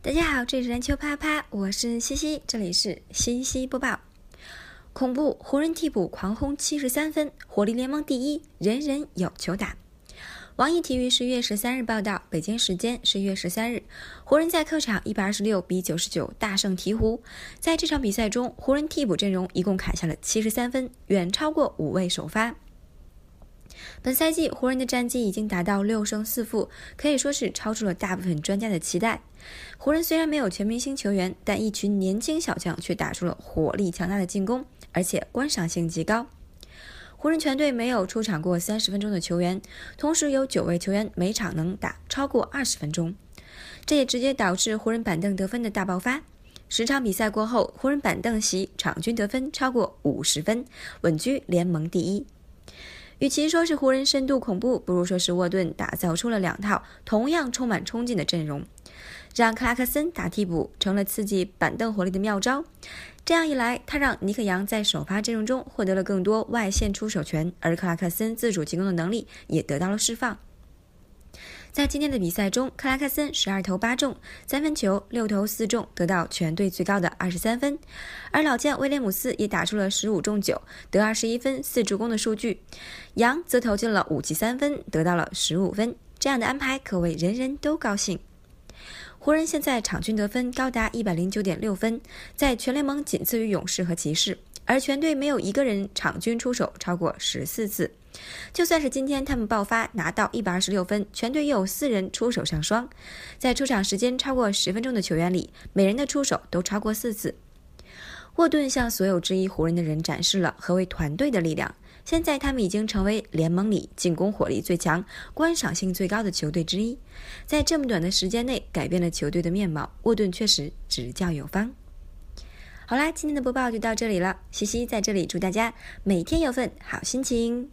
大家好，这里是篮球啪啪，我是西西，这里是西西播报。恐怖，湖人替补狂轰七十三分，火力联盟第一，人人有球打。网易体育十月十三日报道，北京时间十月十三日，湖人在客场一百二十六比九十九大胜鹈鹕。在这场比赛中，湖人替补阵容一共砍下了七十三分，远超过五位首发。本赛季湖人的战绩已经达到六胜四负，可以说是超出了大部分专家的期待。湖人虽然没有全明星球员，但一群年轻小将却打出了火力强大的进攻，而且观赏性极高。湖人全队没有出场过三十分钟的球员，同时有九位球员每场能打超过二十分钟，这也直接导致湖人板凳得分的大爆发。十场比赛过后，湖人板凳席场均得分超过五十分，稳居联盟第一。与其说是湖人深度恐怖，不如说是沃顿打造出了两套同样充满冲劲的阵容，让克拉克森打替补成了刺激板凳火力的妙招。这样一来，他让尼克杨在首发阵容中获得了更多外线出手权，而克拉克森自主进攻的能力也得到了释放。在今天的比赛中，克拉克森十二投八中，三分球六投四中，得到全队最高的二十三分。而老将威廉姆斯也打出了十五中九，得二十一分四助攻的数据。杨则投进了五记三分，得到了十五分。这样的安排可谓人人都高兴。湖人现在场均得分高达一百零九点六分，在全联盟仅次于勇士和骑士。而全队没有一个人场均出手超过十四次，就算是今天他们爆发拿到一百二十六分，全队又有四人出手上双，在出场时间超过十分钟的球员里，每人的出手都超过四次。沃顿向所有质疑湖人的人展示了何为团队的力量。现在他们已经成为联盟里进攻火力最强、观赏性最高的球队之一，在这么短的时间内改变了球队的面貌。沃顿确实执教有方。好啦，今天的播报就到这里了。西西在这里祝大家每天有份好心情。